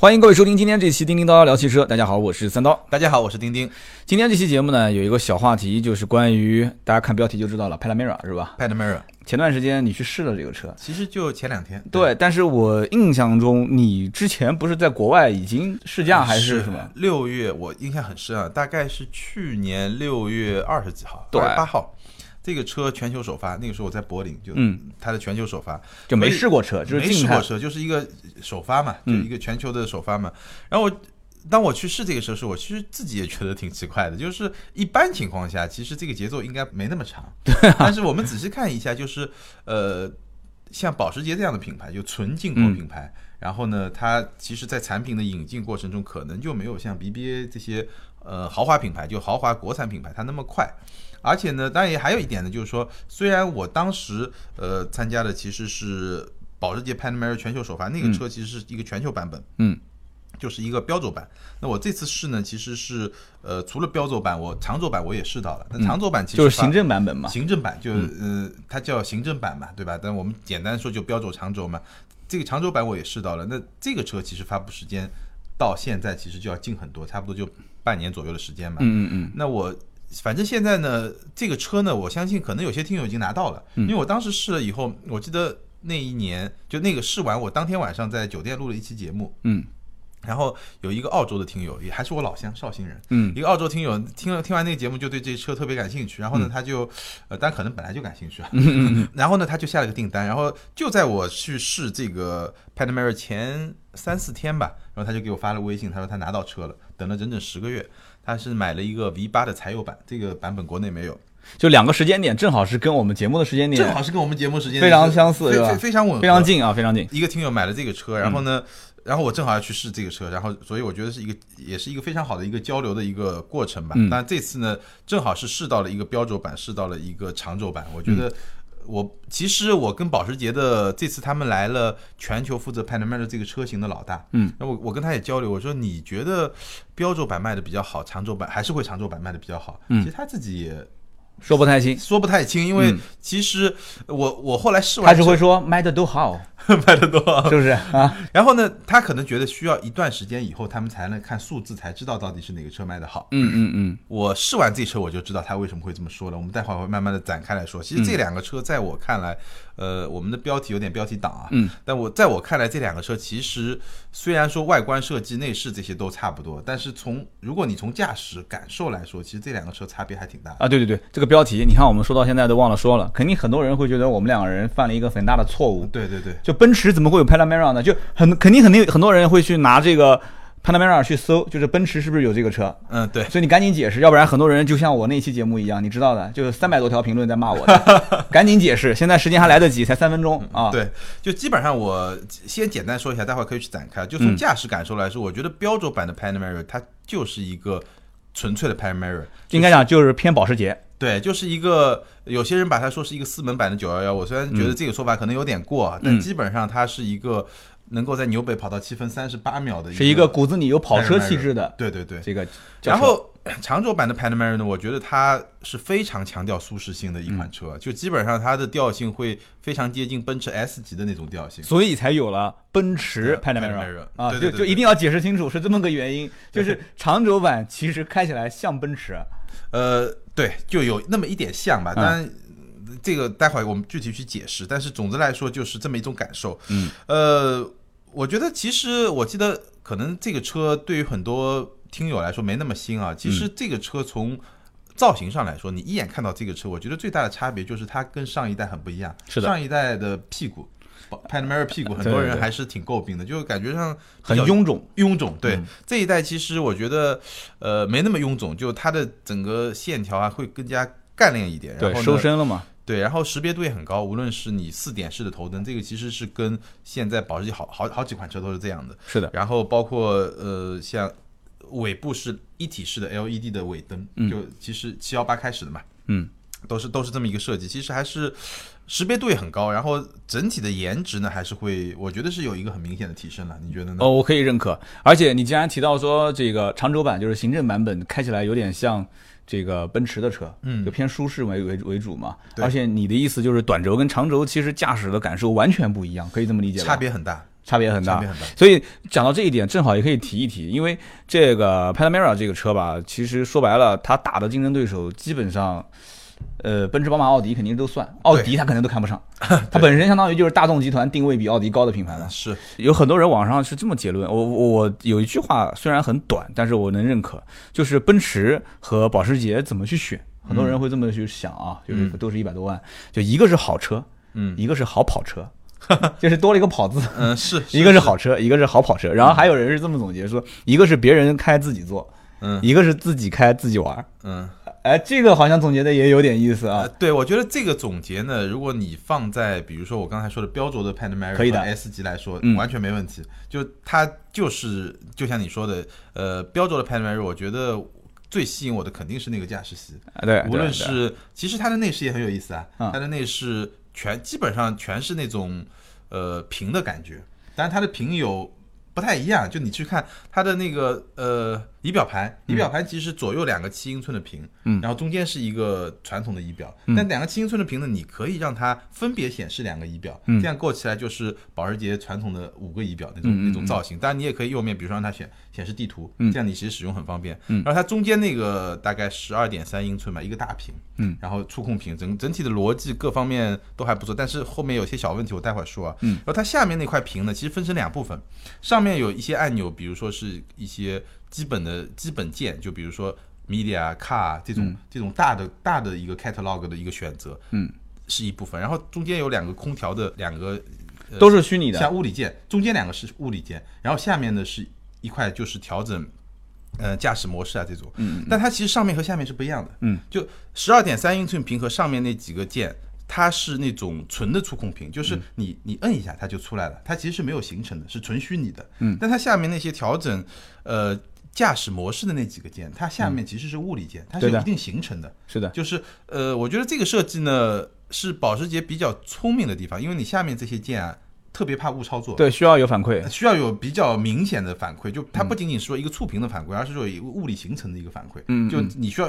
欢迎各位收听今天这期《叮叮叨叨聊汽车》。大家好，我是三刀。大家好，我是丁丁。今天这期节目呢，有一个小话题，就是关于大家看标题就知道了，Panamera 是吧 p a n a m e r a 前段时间你去试了这个车，其实就前两天。对，但是我印象中你之前不是在国外已经试驾还是什么？六月，我印象很深啊，大概是去年六月二十几号，对，八号。这个车全球首发，那个时候我在柏林，就嗯，它的全球首发就没试过车，就是没试过车，就是一个首发嘛，就一个全球的首发嘛。然后我当我去试这个车时，我其实自己也觉得挺奇怪的，就是一般情况下，其实这个节奏应该没那么长，对。但是我们仔细看一下，就是呃，像保时捷这样的品牌，就纯进口品牌，然后呢，它其实在产品的引进过程中，可能就没有像 BBA 这些呃豪华品牌，就豪华国产品牌它那么快。而且呢，当然也还有一点呢，就是说，虽然我当时呃参加的其实是保时捷 Panamera 全球首发，那个车其实是一个全球版本，嗯，就是一个标轴版。那我这次试呢，其实是呃除了标轴版，我长轴版我也试到了。那长轴版其实就是行政版本嘛，行政版就呃它叫行政版嘛，对吧？但我们简单说就标轴长轴嘛。这个长轴版我也试到了。那这个车其实发布时间到现在其实就要近很多，差不多就半年左右的时间嘛。嗯嗯嗯。那我。反正现在呢，这个车呢，我相信可能有些听友已经拿到了，因为我当时试了以后，我记得那一年就那个试完，我当天晚上在酒店录了一期节目，嗯，然后有一个澳洲的听友，也还是我老乡绍兴人，嗯，一个澳洲听友听了听完那个节目，就对这车特别感兴趣，然后呢，他就呃，但可能本来就感兴趣啊，然后呢，他就下了个订单，然后就在我去试这个 Panamera 前三四天吧，然后他就给我发了微信，他说他拿到车了，等了整整十个月。他是买了一个 V 八的柴油版，这个版本国内没有，就两个时间点正好是跟我们节目的时间点正好是跟我们节目时间非常相似，非非常稳，非常近啊，非常近。一个听友买了这个车，然后呢，然后我正好要去试这个车，然后所以我觉得是一个也是一个非常好的一个交流的一个过程吧。但这次呢，正好是试到了一个标轴版，试到了一个长轴版，我觉得。我其实我跟保时捷的这次他们来了，全球负责 Panamera 这个车型的老大，嗯，那我我跟他也交流，我说你觉得标轴版卖的比较好，长轴版还是会长轴版卖的比较好？嗯，其实他自己也。说不太清，说不太清，因为其实我我后来试完，他只会说卖的都好，卖的多，是不是啊？然后呢，他可能觉得需要一段时间以后，他们才能看数字，才知道到底是哪个车卖的好。嗯嗯嗯，我试完这车，我就知道他为什么会这么说了。我们待会儿会慢慢的展开来说。其实这两个车在我看来，呃，我们的标题有点标题党啊，嗯，但我在我看来，这两个车其实虽然说外观设计、内饰这些都差不多，但是从如果你从驾驶感受来说，其实这两个车差别还挺大啊。对对对，这个标题，你看我们。说到现在都忘了说了，肯定很多人会觉得我们两个人犯了一个很大的错误。对对对，就奔驰怎么会有 Panamera 呢？就很肯定肯定很多人会去拿这个 Panamera 去搜，就是奔驰是不是有这个车？嗯，对。所以你赶紧解释，要不然很多人就像我那期节目一样，你知道的，就三百多条评论在骂我。赶紧解释，现在时间还来得及，才三分钟啊。对，就基本上我先简单说一下，待会儿可以去展开。就从驾驶感受来说，我觉得标准版的 Panamera 它就是一个纯粹的 Panamera，应该讲就是偏保时捷。对，就是一个有些人把它说是一个四门版的九幺幺，我虽然觉得这个说法可能有点过，但基本上它是一个能够在纽北跑到七分三十八秒的，是一个骨子里有跑车气质的。对对对，这个。然后长轴版的 Panamera 呢，我觉得它是非常强调舒适性的一款车，就基本上它的调性会非常接近奔驰 S 级的那种调性，所以才有了奔驰 Panamera 啊，就就一定要解释清楚是这么个原因，就是长轴版其实开起来像奔驰。呃，对，就有那么一点像吧，当然这个待会儿我们具体去解释。但是总的来说就是这么一种感受。嗯，呃，我觉得其实我记得可能这个车对于很多听友来说没那么新啊。其实这个车从造型上来说，你一眼看到这个车，我觉得最大的差别就是它跟上一代很不一样。是的，上一代的屁股。Panamera 屁股很多人还是挺诟病的，就感觉上很臃肿。臃肿，对这一代其实我觉得，呃，没那么臃肿，就它的整个线条啊会更加干练一点。对，收身了嘛。对，然后识别度也很高，无论是你四点式的头灯，这个其实是跟现在保时捷好好好几款车都是这样的。是的。然后包括呃，像尾部是一体式的 LED 的尾灯，就其实七幺八开始的嘛。嗯。都是都是这么一个设计，其实还是识别度也很高，然后整体的颜值呢，还是会我觉得是有一个很明显的提升了，你觉得呢？哦，我可以认可。而且你既然提到说这个长轴版就是行政版本，开起来有点像这个奔驰的车，嗯，就偏舒适为为为主嘛。而且你的意思就是短轴跟长轴其实驾驶的感受完全不一样，可以这么理解吗？差别很大。差别很大差别。很大。所以讲到这一点，正好也可以提一提，因为这个 Panamera 这个车吧，其实说白了，它打的竞争对手基本上，呃，奔驰、宝马、奥迪肯定都算，奥迪它肯定都看不上，它本身相当于就是大众集团定位比奥迪高的品牌了。是，有很多人网上是这么结论，我我我有一句话虽然很短，但是我能认可，就是奔驰和保时捷怎么去选，很多人会这么去想啊，就是嗯都是一百多万，就一个是好车，嗯一个是好跑车，就是多了一个跑字。嗯是，一个是好车，一个是好跑车，然后还有人是这么总结说，一个是别人开自己坐，嗯一个是自己开自己玩儿。嗯。哎，这个好像总结的也有点意思呃，啊。对，我觉得这个总结呢，如果你放在比如说我刚才说的标轴的 Panamera 可以的。S 级来说，嗯。完全没问题。就它就是就像你说的，呃，标轴的 Panamera，我觉得最吸引我的肯定是那个驾驶席，啊对，无论是其实它的内饰也很有意思啊，嗯。它的内饰全基本上全是那种呃平的感觉，但是它的平有不太一样，就你去看它的那个呃仪表盘，仪表盘其实左右两个七英寸的屏，嗯然后中间是一个传统的仪表，嗯但两个七英寸的屏呢，你可以让它分别显示两个仪表，嗯这样构起来就是保时捷传统的五个仪表那种、那种造型。当然你也可以右面，比如说让它显显示地图，嗯这样你其实使用很方便。嗯然后它中间那个大概十二点三英寸吧，一个大屏，嗯，然后触控屏整整体的逻辑各方面都还不错，但是后面有些小问题，我待会儿说啊。嗯然后它下面那块屏呢，其实分成两部分，上面有一些按钮，比如说是一些基本的基本键，就比如说 Media、Car 这种、嗯这种大的大的一个 catalog 的一个选择，嗯，是一部分。然后中间有两个空调的两个都是虚拟的。像物理键，中间两个是物理键，然后下面呢是一块就是调整。呃，驾驶模式啊，这种，嗯，但它其实上面和下面是不一样的，嗯，就十二点三英寸屏和上面那几个键，它是那种纯的触控屏，就是你你摁一下它就出来了，它其实是没有形成的，是纯虚拟的，嗯，但它下面那些调整，呃，驾驶模式的那几个键，它下面其实是物理键，它是有一定形成的，是的，就是呃，我觉得这个设计呢是保时捷比较聪明的地方，因为你下面这些键啊，特别怕误操作，对，需要有反馈。需要有比较明显的反馈，就它不仅仅是说一个触屏的反馈，而是说有一个物理形成的一个反馈，嗯就你需要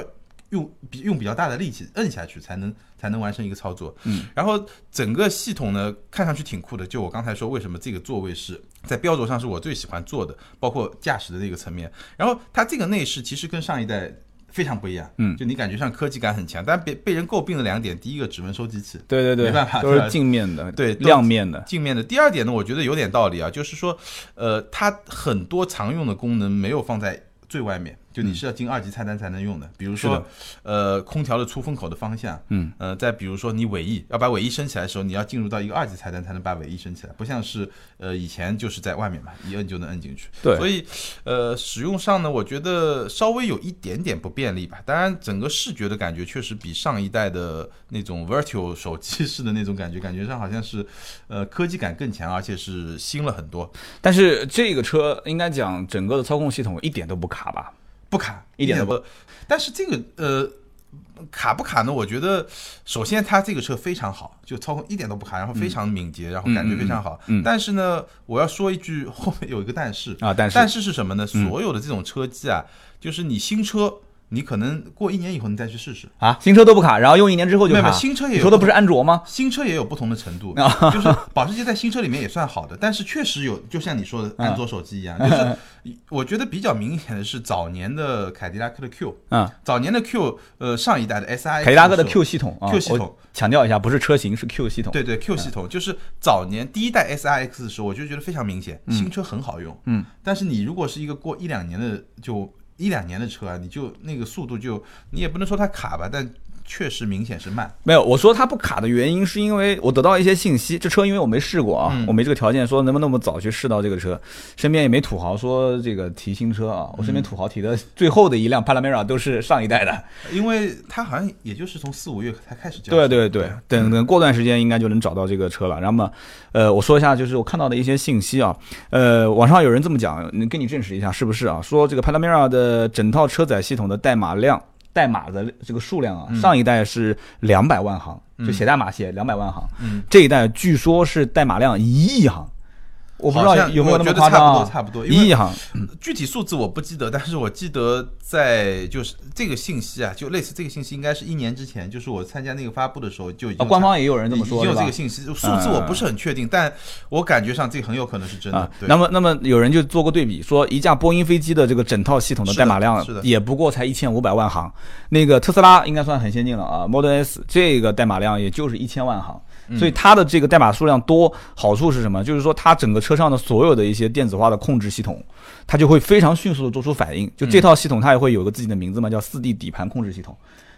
用比用比较大的力气摁下去才能才能完成一个操作，嗯，然后整个系统呢看上去挺酷的，就我刚才说为什么这个座位是在标轴上是我最喜欢坐的，包括驾驶的那个层面，然后它这个内饰其实跟上一代。非常不一样，嗯就你感觉上科技感很强，但被被人诟病的两点，第一个指纹收集器，对对对，没办法都是镜面的，对亮面的。镜面的。第二点呢，我觉得有点道理啊，就是说，呃，它很多常用的功能没有放在最外面，就你是要进二级菜单才能用的，比如说，呃，空调的出风口的方向，嗯，呃，再比如说你尾翼要把尾翼升起来的时候，你要进入到一个二级菜单才能把尾翼升起来，不像是呃以前就是在外面嘛，一摁就能摁进去。对所以呃使用上呢，我觉得稍微有一点点不便利吧。当然，整个视觉的感觉确实比上一代的那种 Virtual 手机式的那种感觉，感觉上好像是呃科技感更强，而且是新了很多，但是这个车应该讲整个的操控系统一点都不卡吧？不卡一点都不。但是这个呃。卡不卡呢？我觉得，首先它这个车非常好，就操控一点都不卡，然后非常敏捷，然后感觉非常好。但是呢，我要说一句，后面有一个但是啊但是但是是什么呢？所有的这种车机啊，就是你新车，你可能过一年以后你再去试试，啊，新车都不卡，然后用一年之后就卡。没有没新车也有你说的不是安卓吗？新车也有不同的程度，啊 就是保时捷在新车里面也算好的，但是确实有，就像你说的安卓手机一样，就是我觉得比较明显的是早年的凯迪拉克的 Q，嗯，早年的 Q，呃，上一代的 S I，凯迪拉克的 Q 系统啊 Q 系统。强调一下，不是车型，是 Q 系统。对对 Q 系统，就是早年第一代 S I X 的时候，我就觉得非常明显，新车很好用，嗯，但是你如果是一个过一两年的就一两年的车啊，你就那个速度就你也不能说它卡吧，但确实明显是慢。没有，我说它不卡的原因是因为我得到一些信息，这车因为我没试过啊，嗯我没这个条件，说能不能那么早去试到这个车，身边也没土豪说这个提新车啊，我身边土豪提的最后的一辆 Panamera 都是上一代的，因为它好像也就是从四五月才开始交对对对，等等过段时间应该就能找到这个车了。然后嘛，呃，我说一下，就是我看到的一些信息啊，呃，网上有人这么讲，你跟你证实一下是不是啊？说这个 Panamera 的整套车载系统的代码量。代码的这个数量啊，上一代是两百万行，就写代码写两百万行，嗯，这一代据说是代码量一亿行，我不知道有没有那么我觉得差不多？差不多。因为一亿行，具体数字我不记得，但是我记得在就是这个信息啊，就类似这个信息，应该是一年之前，就是我参加那个发布的时候就已经啊，官方也有人这么说，已经有这个信息，数字我不是很确定，但我感觉上这个很有可能是真的啊。，那么那么有人就做过对比，说一架波音飞机的这个整套系统的代码量也不过才一千五百万行，那个特斯拉应该算很先进了啊，Model S 这个代码量也就是一千万行。嗯所以它的这个代码数量多，好处是什么？就是说它整个车上的所有的一些电子化的控制系统，它就会非常迅速的做出反应。就这套系统它也会有个自己的名字嘛，叫四 D 底盘控制系统。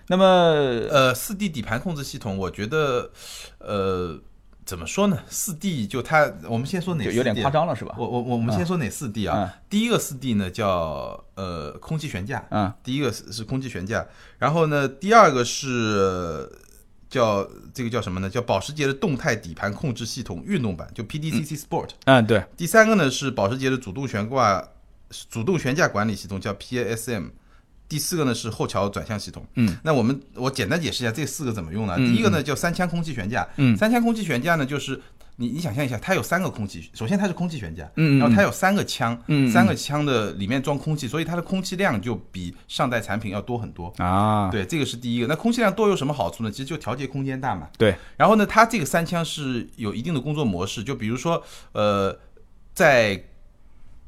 那么呃，四 D 底盘控制系统，我觉得呃怎么说呢？四 D 就它，我们先说哪四 D？有点夸张了，是吧？我我我们先说哪四 D 啊？第一个四 D 呢叫呃空气悬架，嗯，第一个是是空气悬架，然后呢第二个是叫这个叫什么呢？叫保时捷的动态底盘控制系统运动版，就 PDCC Sport。嗯，对，第三个呢是保时捷的主动悬挂主动悬架管理系统，叫 PASM。第四个呢是后桥转向系统。嗯，那我们我简单解释一下这四个怎么用呢？嗯第一个呢叫三腔空气悬架。嗯三腔空气悬架呢就是你你想象一下，它有三个空气，首先它是空气悬架，嗯嗯然后它有三个腔，嗯嗯三个腔的里面装空气，所以它的空气量就比上代产品要多很多。啊，对，这个是第一个。那空气量多有什么好处呢？其实就调节空间大嘛。对，然后呢，它这个三腔是有一定的工作模式，就比如说，呃，在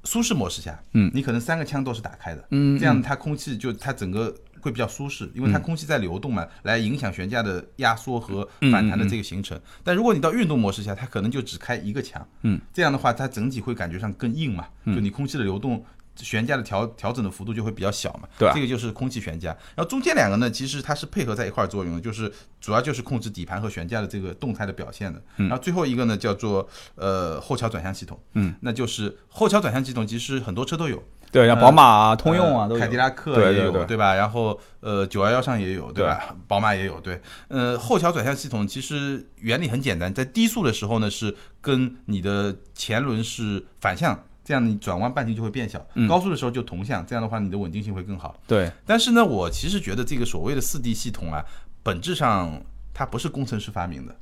舒适模式下，嗯你可能三个腔都是打开的，嗯这样它空气就它整个会比较舒适，因为它空气在流动嘛，来影响悬架的压缩和反弹的这个形成。但如果你到运动模式下，它可能就只开一个腔，嗯，这样的话它整体会感觉上更硬嘛，就你空气的流动。悬架的调调整的幅度就会比较小嘛，对啊这个就是空气悬架。然后中间两个呢，其实它是配合在一块儿作用的，就是主要就是控制底盘和悬架的这个动态的表现的。然后最后一个呢叫做呃后桥转向系统，嗯，那就是后桥转向系统，其实很多车都有，对，像宝马啊、通用啊凯迪拉克也有，对对吧？然后呃，九幺幺上也有，对吧？宝马也有，对。呃，后桥转向系统其实原理很简单，在低速的时候呢，是跟你的前轮是反向。这样你转弯半径就会变小，嗯高速的时候就同向，这样的话你的稳定性会更好。对，但是呢，我其实觉得这个所谓的四 D 系统啊，本质上它不是工程师发明的，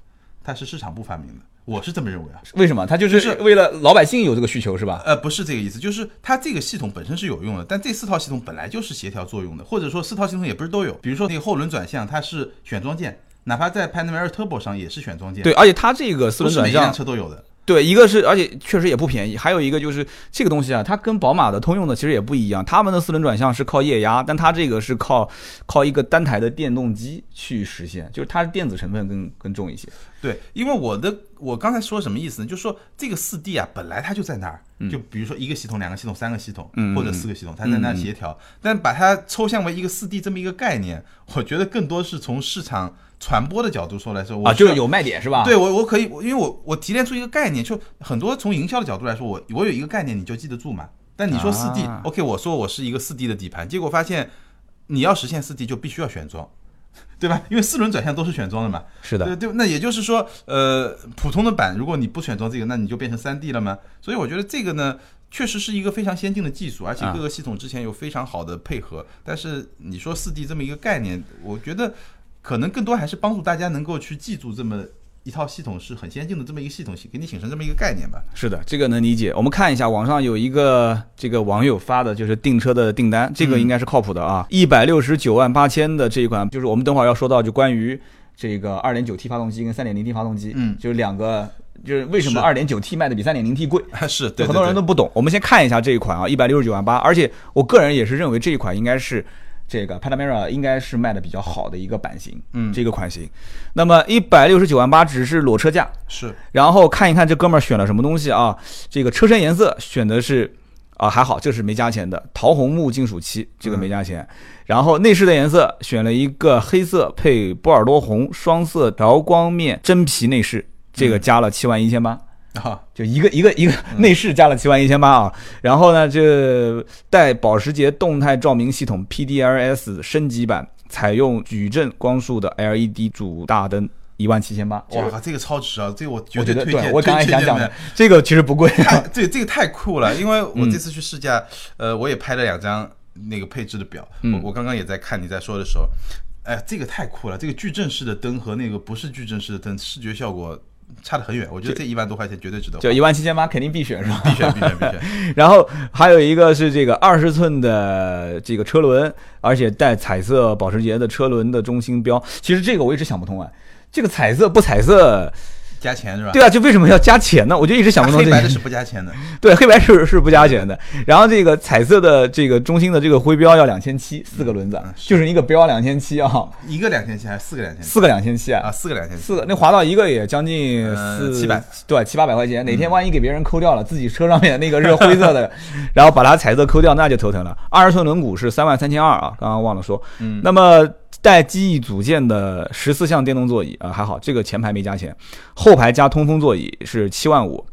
它是市场部发明的，我是这么认为啊。为什么？它就是为了老百姓有这个需求是吧？呃，不是这个意思，就是它这个系统本身是有用的，但这四套系统本来就是协调作用的，或者说四套系统也不是都有。比如说那个后轮转向，它是选装件，哪怕在 Panamera Turbo 上也是选装件，对，，而且它这个四轮转不是每一辆向，车都有的。对，一个是而且确实也不便宜，还有一个就是这个东西啊，它跟宝马的、通用的其实也不一样，他们的四轮转向是靠液压，但它这个是靠靠一个单台的电动机去实现，就是它的电子成分更更重一些。对，因为我的我刚才说什么意思呢？就是说这个四 D 啊，本来它就在那儿，就比如说一个系统、两个系统、三个系统，嗯或者四个系统，它在那儿协调。但把它抽象为一个四 D 这么一个概念，我觉得更多是从市场传播的角度说来说，我啊，是就是有卖点是吧？对我，我可以，因为我我提炼出一个概念，就很多从营销的角度来说，我我有一个概念，你就记得住嘛。但你说四 D、啊 OK，我说我是一个四 D 的底盘，结果发现你要实现四 D 就必须要选装，对吧？因为四轮转向都是选装的嘛。是的，对对，那也就是说，呃，普通的版如果你不选装这个，那你就变成三 D 了吗？所以我觉得这个呢，确实是一个非常先进的技术，而且啊各个系统之前有非常好的配合。但是你说四 D 这么一个概念，我觉得可能更多还是帮助大家能够去记住这么一套系统是很先进的这么一个系统，给你形成这么一个概念吧。是的，这个能理解。我们看一下网上有一个这个网友发的，就是订车的订单，这个应该是靠谱的啊，一百六十九万八千的这一款，就是我们等会儿要说到就关于这个二点九 T 发动机跟三点零 T 发动机，嗯就是两个，就是为什么是二点九 T 卖的比三点零 T 贵？是对，很多人都不懂。我们先看一下这一款啊，一百六十九万八，而且我个人也是认为这一款应该是这个 Panamera 应该是卖的比较好的一个版型，嗯这个款型。那么一百六十九万八只是裸车价，是然后看一看这哥们儿选了什么东西啊？这个车身颜色选的是啊还好，这是没加钱的桃红木金属漆，这个没加钱。然后内饰的颜色选了一个黑色配波尔多红双色调光面真皮内饰，这个加了七万一千八。啊，就一个一个一个内饰加了七万一千八啊，然后呢，这带保时捷动态照明系统 PDLS 升级版，采用矩阵光束的 LED 主大灯，一万七千八。哇，这个超值啊！这个我绝我觉得推荐。对，我刚才想讲的，这个其实不贵。啊 这这个太酷了，因为我嗯这次去试驾，呃，我也拍了两张那个配置的表，嗯我我刚刚也在看你在说的时候，哎，这个太酷了，这个矩阵式的灯和那个不是矩阵式的灯视觉效果差得很远。我觉得这一万多块钱绝对值得，就一万七千八肯定必选是吧？必选必选必选。然后还有一个是这个二十寸的这个车轮，而且带彩色保时捷的车轮的中心标。其实这个我一直想不通啊，这个彩色不彩色？加钱是吧？对啊，就为什么要加钱呢？我就一直想不通。黑白的是不加钱的。对，黑白是是不加钱的。然后这个彩色的这个中心的这个徽标要两千七，四个轮子，就是一个标两千七啊。一个两千七还是四个两千？四个两千七啊，四个两千七。四个那划到一个也将近四七百，对，七八百块钱。哪天万一给别人抠掉了，自己车上面那个是灰色的，然后把它彩色抠掉，那就头疼了。二十寸轮毂是三万三千二啊，刚刚忘了说。嗯。那么。带记忆组件的十四项电动座椅啊，还好，这个前排没加钱，后排加通风座椅是七万五，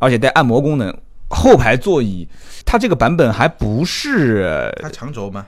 而且带按摩功能。后排座椅它这个版本还不是它长轴吗？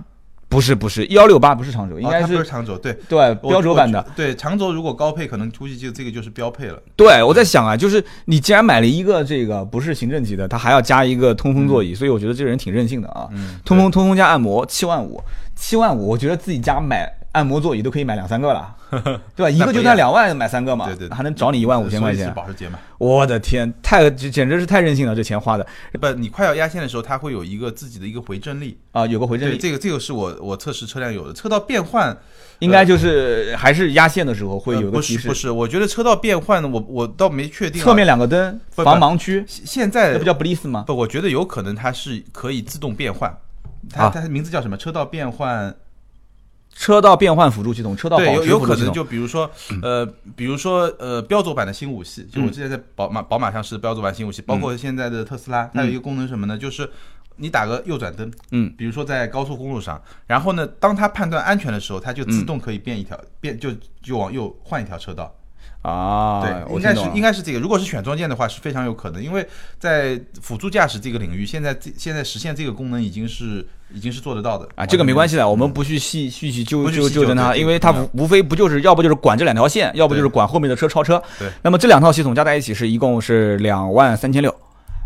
不是，不是幺六八，不是长轴，应该是长轴。对对，标轴版的。对长轴如果高配，可能估计就这个就是标配了。对，我在想啊，就是你既然买了一个这个不是行政级的，它还要加一个通风座椅，所以我觉得这个人挺任性的啊。通风通风加按摩七万五，七万五，我觉得自己家买。按摩座椅都可以买两三个了，对吧？一个就算两万买三个嘛，对对，还能找你一万五千块钱。保时捷嘛，我的天，太简直是太任性了，这钱花的。不，你快要压线的时候，它会有一个自己的一个回正力啊，有个回正力。这个这个是我我测试车辆有的，车道变换应该就是还是压线的时候会有个提示。不是，我觉得车道变换呢，我我倒没确定。侧面两个灯防盲区，现在这不叫 bliss 吗？不，我觉得有可能它是可以自动变换。它它名字叫什么？车道变换。车道变换辅助系统，车道对有有可能就比如说呃，比如说呃，标轴版的新五系，就我之前在宝马宝马上是标轴版新五系，包括现在的特斯拉，它有一个功能什么呢？就是你打个右转灯，嗯，比如说在高速公路上，然后呢，当它判断安全的时候，它就自动可以变一条变就就往右换一条车道。啊，对，应该是应该是这个。如果是选装件的话，是非常有可能，因为在辅助驾驶这个领域，现在这现在实现这个功能已经是已经是做得到的啊。这个没关系的，我们不去细细去纠纠纠正它，因为它无无非不就是要不就是管这两条线，要不就是管后面的车超车。对，那么这两套系统加在一起是一共是两万三千六。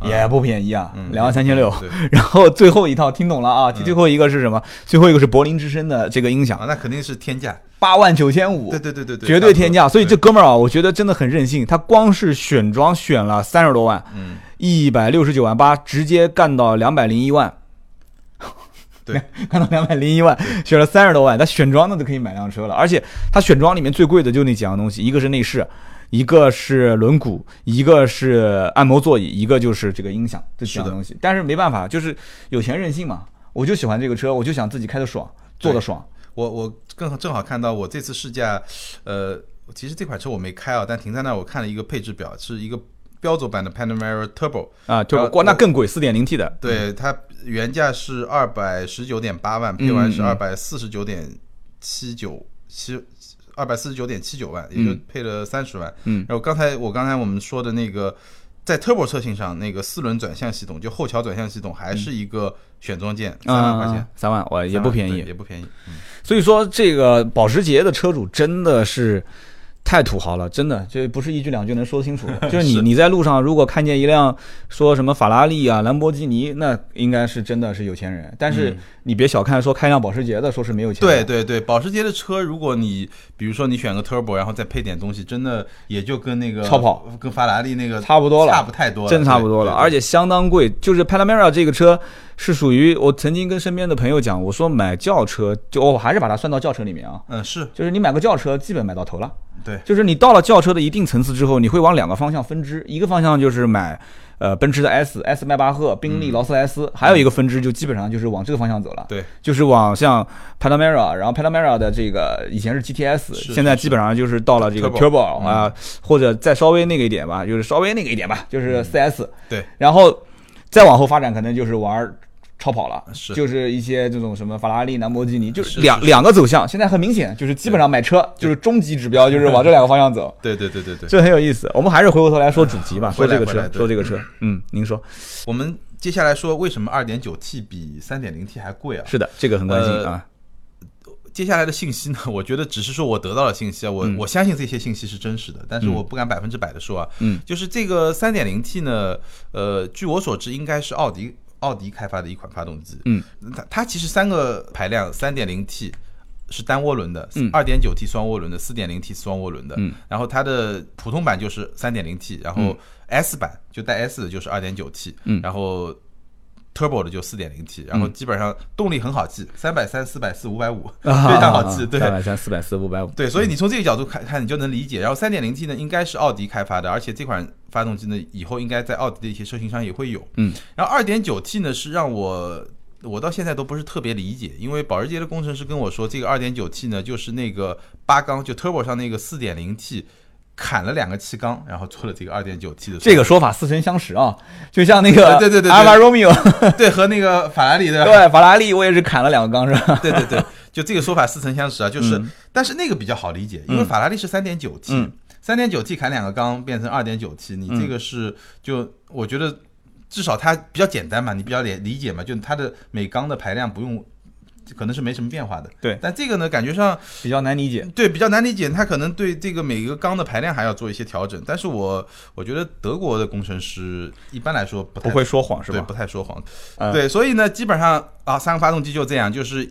也不便宜啊，两万三千六。然后最后一套听懂了啊？最后一个是什么？最后一个是柏林之声的这个音响，那肯定是天价，八万九千五。对对对对对，绝对天价。所以这哥们儿啊，我觉得真的很任性，他光是选装选了三十多万，嗯，一百六十九万八，直接干到两百零一万。对，干到两百零一万，选了三十多万，他选装的都可以买辆车了。而且他选装里面最贵的就那几样东西，一个是内饰。一个是轮毂，一个是按摩座椅，一个就是这个音响，这几样东西。但是没办法，就是有钱任性嘛。我就喜欢这个车，我就想自己开的爽，坐的爽。我我更正好看到我这次试驾，呃，其实这款车我没开啊，但停在那儿我看了一个配置表，是一个标准版的 Panamera Turbo 啊，Turbo，那更贵，四点零 T 的。对，它原价是二百十九点八万，配完是二百四十九点七九七。二百四十九点七九万，也就配了三十万。嗯，然后刚才我刚才我们说的那个，在 Turbo 车型上那个四轮转向系统，就后桥转向系统，还是一个选装件，三万块钱，三万，我也不便宜，也不便宜。嗯，所以说这个保时捷的车主真的是。太土豪了，真的，这不是一句两句能说清楚。就是你，你在路上如果看见一辆说什么法拉利啊、兰博基尼，那应该是真的是有钱人。但是你别小看说开辆保时捷的，说是没有钱。对对对，保时捷的车，如果你比如说你选个 Turbo，然后再配点东西，真的也就跟那个超跑、跟法拉利那个差不多了，差不太多，真差不多了，而且相当贵。就是 Panamera 这个车。是属于我曾经跟身边的朋友讲，我说买轿车就我还是把它算到轿车里面啊。嗯，是，就是你买个轿车，基本买到头了。对，就是你到了轿车的一定层次之后，你会往两个方向分支，一个方向就是买呃奔驰的 S、S 迈巴赫、宾利、劳斯莱斯，还有一个分支就基本上就是往这个方向走了。对，就是往像 Panamera，然后 Panamera 的这个以前是 GTS，现在基本上就是到了这个 Turbo 啊，或者再稍微那个一点吧，就是稍微那个一点吧，就是 CS。对，然后再往后发展，可能就是玩。超跑了，是就是一些这种什么法拉利、兰博基尼，就是两两个走向。现在很明显，就是基本上买车就是终极指标，就是往这两个方向走。对对对对对，这很有意思。我们还是回过头来说主题吧，说这个车，说这个车。嗯，您说，我们接下来说为什么二点九 T 比三点零 T 还贵啊？是的，这个很关心啊。接下来的信息呢，我觉得只是说我得到了信息啊，我我相信这些信息是真实的，但是我不敢百分之百的说啊。嗯，就是这个三点零 T 呢，呃，据我所知，应该是奥迪。奥迪开发的一款发动机，嗯，它它其实三个排量，三点零 T，是单涡轮的嗯，二点九 T 双涡轮的，四点零 T 双涡轮的。嗯，然后它的普通版就是三点零 T，然后嗯。S 版就带 S 的就是二点九 T，嗯。然后 Turbo 的就四点零 T，然后基本上动力很好记，三百三、四百四、五百五，非常好记。对，三百三、四百四、五百五。对，所以你从这个角度看看，你就能理解。然后三点零 T 呢，应该是奥迪开发的，而且这款发动机呢，以后应该在奥迪的一些车型上也会有。嗯，然后二点九 T 呢，是让我我到现在都不是特别理解，因为保时捷的工程师跟我说，这个二点九 T 呢，就是那个八缸就 Turbo 上那个四点零 T 砍了两个气缸，然后做了这个二点九 T 的。这个说法似曾相识啊，就像那个对对对对阿尔法罗密欧，对 和那个法拉利的对，法拉利我也是砍了两个缸是吧？对对对，就这个说法似曾相识啊，就是，嗯但是那个比较好理解，因为法拉利是三点九 T，嗯三点九 T 砍两个缸变成二点九 T，你这个是就我觉得至少它比较简单嘛，你比较理理解嘛，就它的每缸的排量不用。可能是没什么变化的，对但这个呢，感觉上比较难理解。对比较难理解，它可能对这个每个缸的排量还要做一些调整。但是我我觉得德国的工程师一般来说不太不会说谎是对，吧不？太说谎。嗯对，所以呢，基本上啊，三个发动机就这样，就是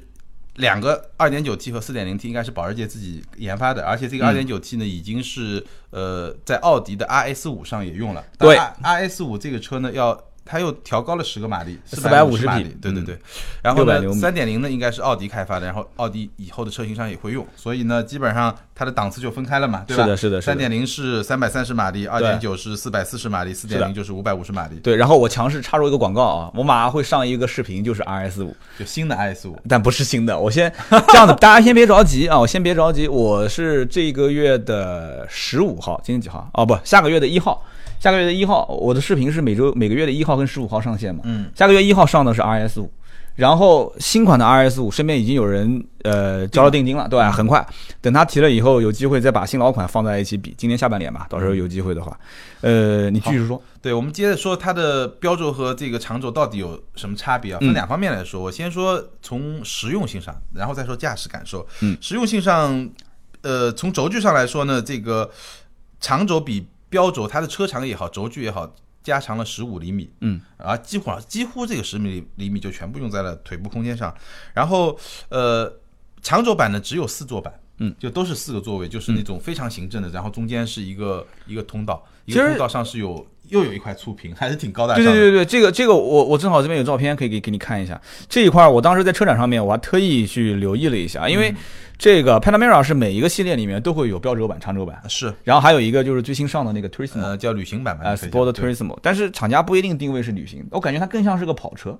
两个 2.9T 和 4.0T 应该是保时捷自己研发的，而且这个嗯 2.9T 呢，已经是呃在奥迪的 RS 五上也用了。对，RS 五这个车呢要。它又调高了十个马力，450马力匹，对对对。然后600呢，三点零呢应该是奥迪开发的，然后奥迪以后的车型上也会用，所以呢，基本上它的档次就分开了嘛，对吧？是的是的是的三点零是三百三十马力，二点九是四百四十马力，四点零就是五百五十马力，对，然后我强势插入一个广告啊，我马上会上一个视频，就是 RS 五，就新的 RS 五。但不是新的。我先这样子，大家先别着急啊，我先别着急，我是这个月的十五号，今天几号？哦，不，下个月的一号。下个月的一号，我的视频是每周每个月的一号跟十五号上线嘛。嗯，下个月一号上的是 RS 五，然后新款的 RS 五身边已经有人呃交了定金了，对吧？很快，等他提了以后，有机会再把新老款放在一起比，今年下半年吧，到时候有机会的话，呃，你继续说。对，我们接着说它的标轴和这个长轴到底有什么差别啊？嗯分两方面来说，我先说从实用性上，然后再说驾驶感受。嗯，实用性上，呃，从轴距上来说呢，这个长轴比标轴它的车长也好，轴距也好，加长了十五厘米。嗯，啊，几乎几乎这个十米厘米就全部用在了腿部空间上。然后，呃，长轴版呢只有四座版。嗯，就都是四个座位，就是那种非常行政的，然后中间是一个一个通道，一个通道上是有又有一块触屏，还是挺高大上的。对对对对，这个这个我我正好这边有照片可以给给你看一下。这一块我当时在车展上面我还特意去留意了一下，因嗯为这个 Panamera 是每一个系列里面都会有标轴版、长轴版，是然后还有一个就是最新上的那个 Turismo，呃叫旅行版吧，呃你可以讲 Sport 对 Turismo，但是厂家不一定定位是旅行，我感觉它更像是个跑车。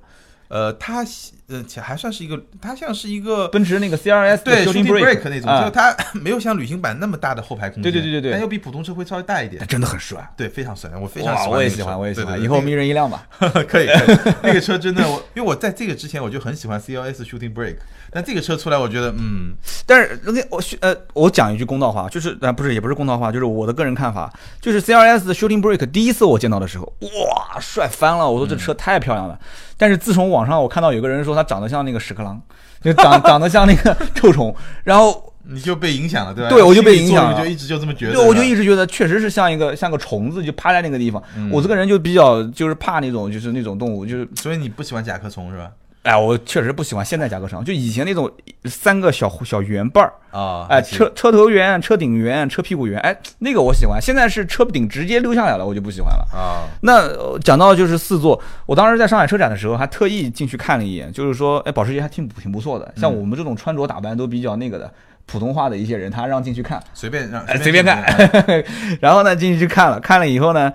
呃，它呃且还算是一个，它像是一个奔驰那个 CRS 对 Shooting brake 那种，啊。就它没有像旅行版那么大的后排空间，对对对对对。但又比普通车会稍微大一点但，真的很帅。对，非常帅，我非常，喜欢我也喜欢，我也喜欢。以后迷人一辆吧。那 个可以，可以。那个车真的我，因为我在这个之前我就很喜欢 CRS Shooting Brake，但这个车出来，我觉得嗯，但是那个我呃，我讲一句公道话，就是呃不是也不是公道话，就是我的个人看法，就是 CRS 的 Shooting Brake 第一次我见到的时候，哇，帅翻了！我说这车太漂亮了。但是自从网上我看到有个人说它长得像那个屎壳郎，就长长得像那个臭虫，然后 你就被影响了，对吧？对我就被影响了就一直就这么觉得，对我就一直直觉得确实是像一个像个虫子，就趴在那个地方。嗯我这个人就比较就是怕那种就是那种动物，就是所以你不喜欢甲壳虫是吧？哎，我确实不喜欢现在甲壳虫，就以前那种三个小小圆瓣儿。啊，哎，车车头圆、车顶圆、车屁股圆，哎，那个我喜欢。现在是车顶直接溜下来了，我就不喜欢了。啊，那呃讲到就是四座，我当时在上海车展的时候还特意进去看了一眼，就是说，哎，保时捷还挺挺不错的。像我们这种穿着打扮都比较那个的普通话的一些人，他让进去看，随便让哎，随便看。然后呢，进去去看了，看了以后呢，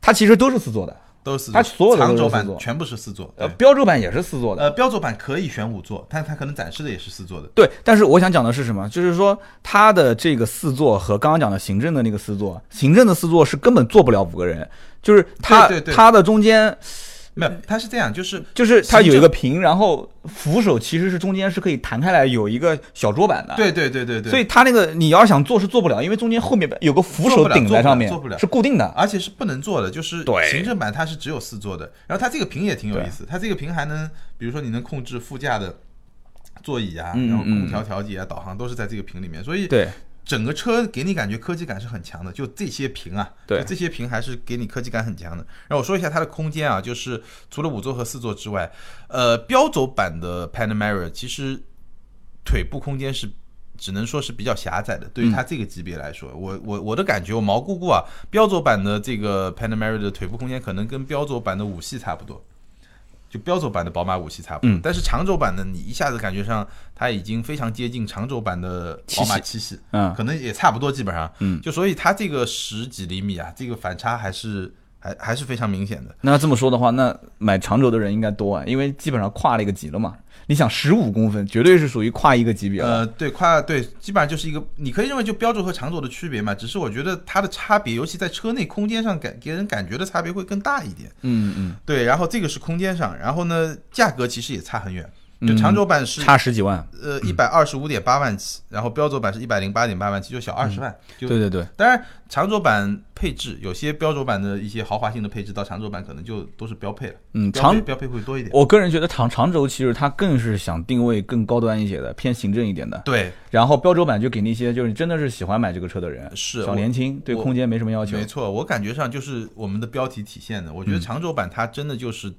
它其实都是四座的，都是四座它所有的长轴版全部是四座，呃，标轴版也是四座的。呃，标轴版可以选五座，但它可能展示的也是四座的。对，但是我想讲的是什么？就是说它的这个四座和刚刚讲的行政的那个四座，行政的四座是根本坐不了五个人，就是它它的中间没有，它是这样，就是就是它有一个屏，然后扶手其实是中间是可以弹开来，有一个小桌板的。。对对对对对，所以它那个你要想坐是坐不了，因为中间后面有个扶手顶在上面做不了是固定的。而且是不能坐的，就是对行政版它是只有四座的，然后它这个屏也挺有意思，它这个屏还能，比如说你能控制副驾的座椅啊，然后空调调节啊、导航都是在这个屏里面，所以对，整个车给你感觉科技感是很强的，就这些屏啊，对就这些屏还是给你科技感很强的。然后我说一下它的空间啊，就是除了五座和四座之外，呃，标轴版的 Panamera 其实腿部空间是。只能说是比较狭窄的，对于它这个级别来说，我我我的感觉，我毛估估啊，标轴版的这个 Panamera 的腿部空间可能跟标轴版的五系差不多，就标轴版的宝马五系差不多。但是长轴版的你一下子感觉上它已经非常接近长轴版的宝马七系，嗯，可能也差不多，基本上，嗯，就所以它这个十几厘米啊，这个反差还是还还是非常明显的。那这么说的话，那买长轴的人应该多啊，因为基本上跨了一个级了嘛。你想十五公分，绝对是属于跨一个级别了。呃，对，跨对，基本上就是一个，你可以认为就标轴和长轴的区别嘛。只是我觉得它的差别，尤其在车内空间上感给人感觉的差别会更大一点。嗯嗯，对。然后这个是空间上，然后呢，价格其实也差很远。就长轴版是差十几万，呃，一百二十五点八万起，然后标轴版是一百零八点八万起，就小二十万。对对对。当然，长轴版配置有些标轴版的一些豪华性的配置，到长轴版可能就都是标配了。嗯，长标配会多一点。我个人觉得长长轴其实它更是想定位更高端一些的，偏行政一点的。对。然后标轴版就给那些就是真的是喜欢买这个车的人，是小年轻，对空间没什么要求。没错，我感觉上就是我们的标题体现的。我觉得长轴版它真的就是。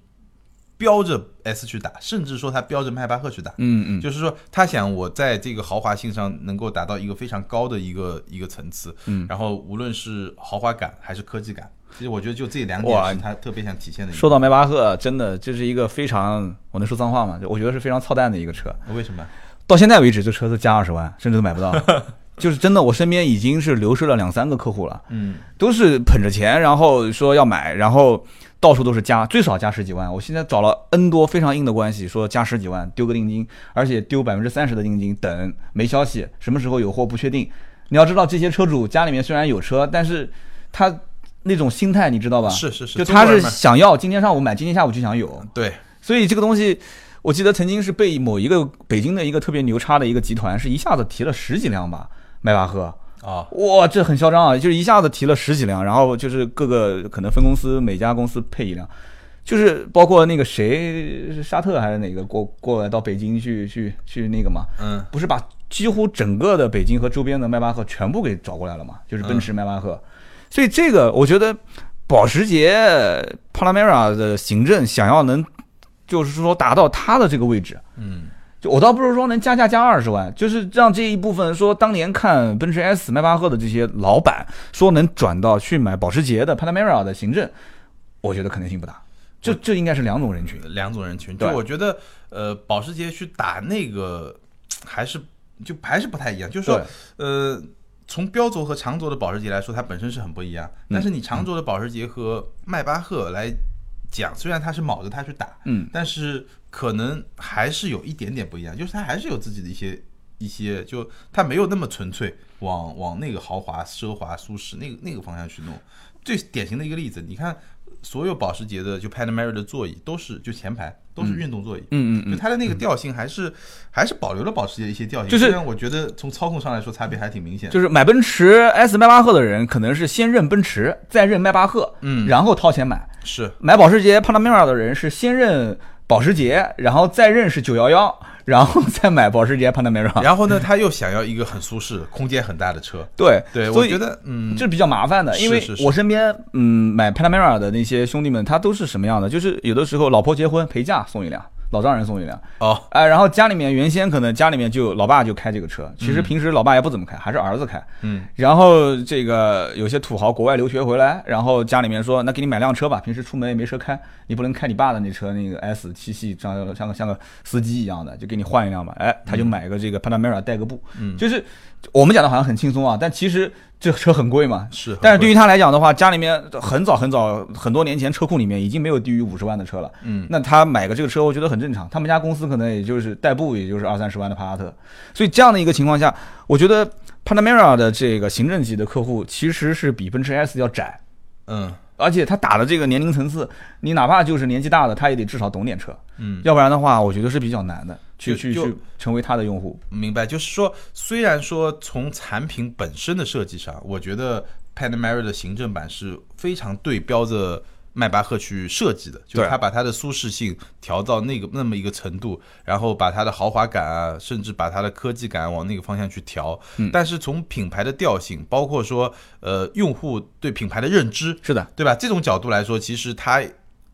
标着 S 去打，甚至说他标着迈巴赫去打，嗯嗯，就是说他想我在这个豪华性上能够达到一个非常高的一个一个层次，嗯，然后无论是豪华感还是科技感，其实我觉得就这两点是他特别想体现的。说到迈巴赫，真的这是一个非常，我能说脏话吗？我觉得是非常操蛋的一个车。为什么？到现在为止，这车子加二十万，甚至都买不到。就是真的，我身边已经是流失了两三个客户了，嗯，都是捧着钱，然后说要买，然后。到处都是加，最少加十几万。我现在找了 N 多非常硬的关系，说加十几万丢个定金，而且丢百分之三十的定金，等没消息，什么时候有货不确定。你要知道，这些车主家里面虽然有车，但是他那种心态你知道吧？是是是，就他是想要今天上午买，今天下午就想有。对，所以这个东西，我记得曾经是被某一个北京的一个特别牛叉的一个集团，是一下子提了十几辆吧，迈巴赫。啊，哇，这很嚣张啊！就是一下子提了十几辆，然后就是各个可能分公司每家公司配一辆，就是包括那个谁，沙特还是哪个过过来到北京去去去那个嘛？嗯，不是把几乎整个的北京和周边的迈巴赫全部给找过来了嘛？就是奔驰迈巴赫，所以这个我觉得保时捷 Panamera 的行政想要能，就是说达到它的这个位置，嗯。就我倒不是说能加价加二十万，就是让这一部分说当年看奔驰 S 迈巴赫的这些老板说能转到去买保时捷的 Panamera 的行政，我觉得可能性不大。这这应该是两种人群，两种人群。就我觉得，呃，保时捷去打那个还是就还是不太一样。就是说，呃，从标轴和长轴的保时捷来说，它本身是很不一样。但是你长轴的保时捷和迈巴赫来讲，虽然他是卯着它去打，嗯，但是。可能还是有一点点不一样，就是它还是有自己的一些一些，就它没有那么纯粹，往往那个豪华、奢华、舒适那个那个方向去弄。最典型的一个例子，你看所有保时捷的就 Panamera 的座椅都是就前排都是运动座椅，嗯嗯，就它的那个调性还是还是保留了保时捷的一些调性。就是我觉得从操控上来说差别还挺明显。就是买奔驰 S 迈巴赫的人可能是先认奔驰，再认迈巴赫，嗯，然后掏钱买。是买保时捷 Panamera 的人是先认。保时捷，然后再认识九幺幺，然后再买保时捷 Panamera。然后呢，他又想要一个很舒适、空间很大的车。对对，我觉得嗯，这比较麻烦的，因为我身边嗯买 Panamera 的那些兄弟们，他都是什么样的？就是有的时候老婆结婚陪嫁送一辆。老丈人送一辆哦，哎，然后家里面原先可能家里面就老爸就开这个车，其实平时老爸也不怎么开，还是儿子开。嗯，然后这个有些土豪国外留学回来，然后家里面说，那给你买辆车吧，平时出门也没车开，你不能开你爸的那车，那个 S 七系，像像个像个司机一样的，就给你换一辆吧。哎，他就买个这个 Panamera 带个步，嗯，就是我们讲的好像很轻松啊，但其实。这车很贵嘛？是，但是对于他来讲的话，家里面很早很早很多年前车库里面已经没有低于五十万的车了。嗯，那他买个这个车，我觉得很正常。他们家公司可能也就是代步，也就是二三十万的帕萨特。所以这样的一个情况下，我觉得 Panamera 的这个行政级的客户其实是比奔驰 S 要窄。嗯。而且他打的这个年龄层次，你哪怕就是年纪大的，他也得至少懂点车，嗯，要不然的话，我觉得是比较难的，去去去成为他的用户。明白，就是说，虽然说从产品本身的设计上，我觉得 Panamera 的行政版是非常对标着。迈巴赫去设计的，就是他把它的舒适性调到那个那么一个程度，然后把它的豪华感啊，甚至把它的科技感往那个方向去调。但是从品牌的调性，包括说呃用户对品牌的认知，是的，对吧？这种角度来说，其实它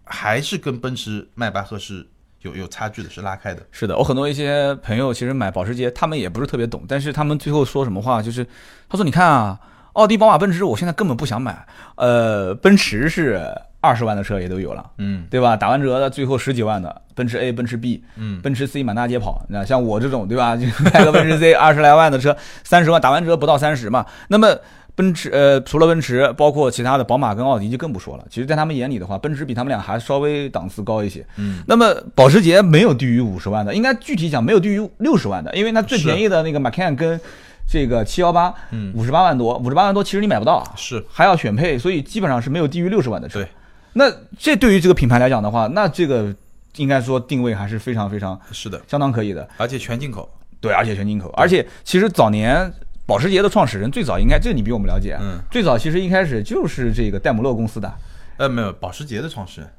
还是跟奔驰迈巴赫是有有差距的，是拉开的。是的，我很多一些朋友其实买保时捷，他们也不是特别懂，但是他们最后说什么话，就是他说：“你看啊，奥迪、宝马、奔驰，我现在根本不想买。呃，奔驰是二十万的车也都有了，嗯对吧？打完折的最后十几万的，奔驰 A、奔驰 B、嗯，奔驰 C 满大街跑。那像我这种，对吧？就开个奔驰 C 二十来万的车，三十万打完折不到三十嘛。那么奔驰呃，除了奔驰，包括其他的宝马跟奥迪就更不说了。其实，在他们眼里的话，奔驰比他们俩还稍微档次高一些。嗯，那么保时捷没有低于五十万的，应该具体讲没有低于六十万的，因为那最便宜的那个 Macan 跟这个七幺八，嗯五十八万多，五十八万多其实你买不到啊，是还要选配，所以基本上是没有低于六十万的车。对，那这对于这个品牌来讲的话，那这个应该说定位还是非常非常是的，相当可以的。而且全进口。对，而且全进口，而且其实早年保时捷的创始人最早应该这你比我们了解，啊嗯，最早其实一开始就是这个戴姆勒公司的，呃，没有，保时捷的创始人。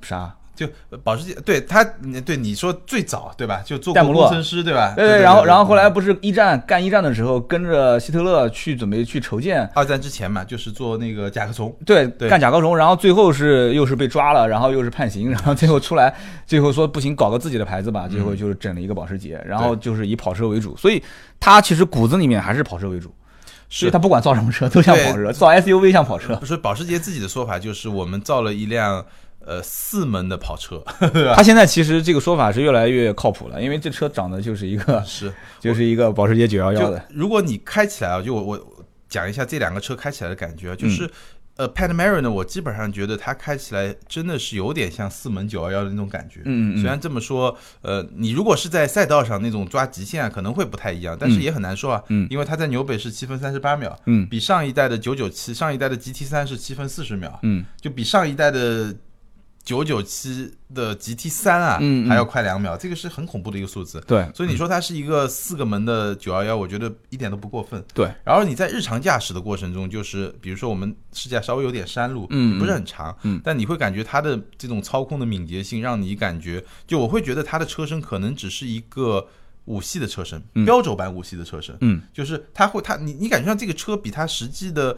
啥？就呃保时捷，对他，对你说最早对吧？就做过工程师对吧？对对，然后然后后来不是一战干一战的时候，跟着希特勒去准备去筹建，二战之前嘛，就是做那个甲壳虫。对，对。干甲壳虫，然后最后是又是被抓了，然后又是判刑，然后最后出来，最后说不行，搞个自己的牌子吧，最后就是整了一个保时捷，然后就是以跑车为主，所以他其实骨子里面还是跑车为主，所以是他不管造什么车都像跑车，造 SUV 像跑车，所以保时捷自己的说法就是，我们造了一辆呃四门的跑车，他现在其实这个说法是越来越靠谱了，因为这车长得就是一个 是 就是一个保时捷911的，如果你开起来啊，就我我讲一下这两个车开起来的感觉就是。呃，Panamera 呢，我基本上觉得它开起来真的是有点像四门九幺幺的那种感觉。嗯嗯嗯虽然这么说，呃，你如果是在赛道上那种抓极限啊，可能会不太一样，但是也很难说啊。嗯因为它在纽北是七分三十八秒，嗯比上一代的九九七，上一代的 GT 三是七分四十秒，嗯就比上一代的九九七的 GT 三啊还要快两秒，这个是很恐怖的一个数字。对。所以你说它是一个四个门的九幺幺，我觉得一点都不过分。对，然后你在日常驾驶的过程中，就是比如说我们试驾稍微有点山路，嗯不是很长，嗯。但你会感觉它的这种操控的敏捷性，让你感觉，就我会觉得它的车身可能只是一个五系的车身，标轴版五系的车身，嗯。就是它会它你你感觉上这个车比它实际的。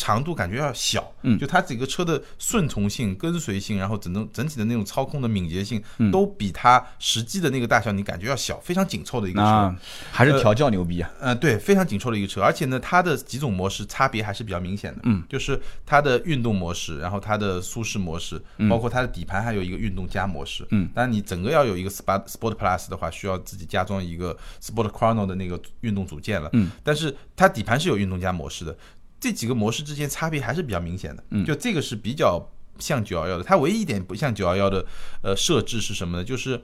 长度感觉要小，嗯就它整个车的顺从性、跟随性，然后整整整体的那种操控的敏捷性，嗯都比它实际的那个大小你感觉要小，非常紧凑的一个车。还是调教牛逼啊，呃，对，非常紧凑的一个车，而且呢，它的几种模式差别还是比较明显的。嗯，就是它的运动模式，然后它的舒适模式，包括它的底盘还有一个运动加模式。嗯，当然你整个要有一个 Sport Sport Plus 的话，需要自己加装一个 Sport Chrono 的那个运动组件了。嗯，但是它底盘是有运动加模式的，这几个模式之间差别还是比较明显的。嗯就这个是比较像九幺幺的，它唯一一点不像九幺幺的呃设置是什么呢？就是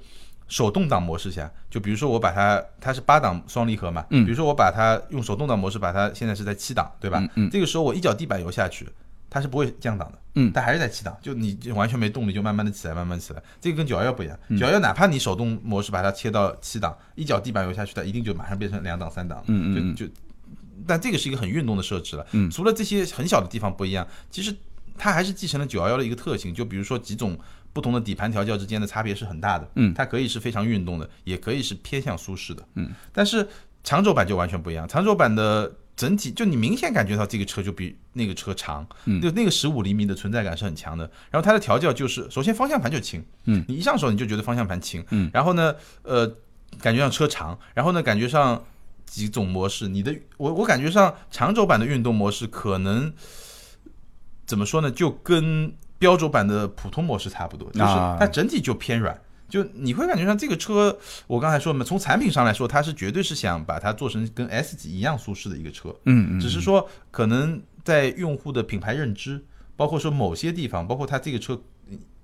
手动挡模式下，就比如说我把它，它是八档双离合嘛，嗯比如说我把它用手动挡模式把它现在是在七档，对吧？嗯嗯这个时候我一脚地板油下去，它是不会降档的，嗯它还是在七档，就你就完全没动力，就慢慢的起来，慢慢起来。这个跟九幺幺不一样，嗯九幺幺哪怕你手动模式把它切到七档，一脚地板油下去，它一定就马上变成两档、三档，嗯就就。但这个是一个很运动的设置了，嗯。除了这些很小的地方不一样，其实它还是继承了九幺幺的一个特性，就比如说几种不同的底盘调教之间的差别是很大的，嗯它可以是非常运动的，也可以是偏向舒适的，嗯，但是长轴版就完全不一样，长轴版的整体就你明显感觉到这个车就比那个车长，嗯就那个十五厘米的存在感是很强的。然后它的调教就是，首先方向盘就轻，嗯，你一上手你就觉得方向盘轻，嗯，然后呢，呃，感觉上车长，然后呢，感觉上几种模式，你的我我感觉上长轴版的运动模式可能怎么说呢，就跟标轴版的普通模式差不多，就是啊它整体就偏软。就你会感觉上这个车，我刚才说嘛，从产品上来说，它是绝对是想把它做成跟 S 级一样舒适的一个车，嗯嗯，只是说可能在用户的品牌认知，包括说某些地方，包括它这个车，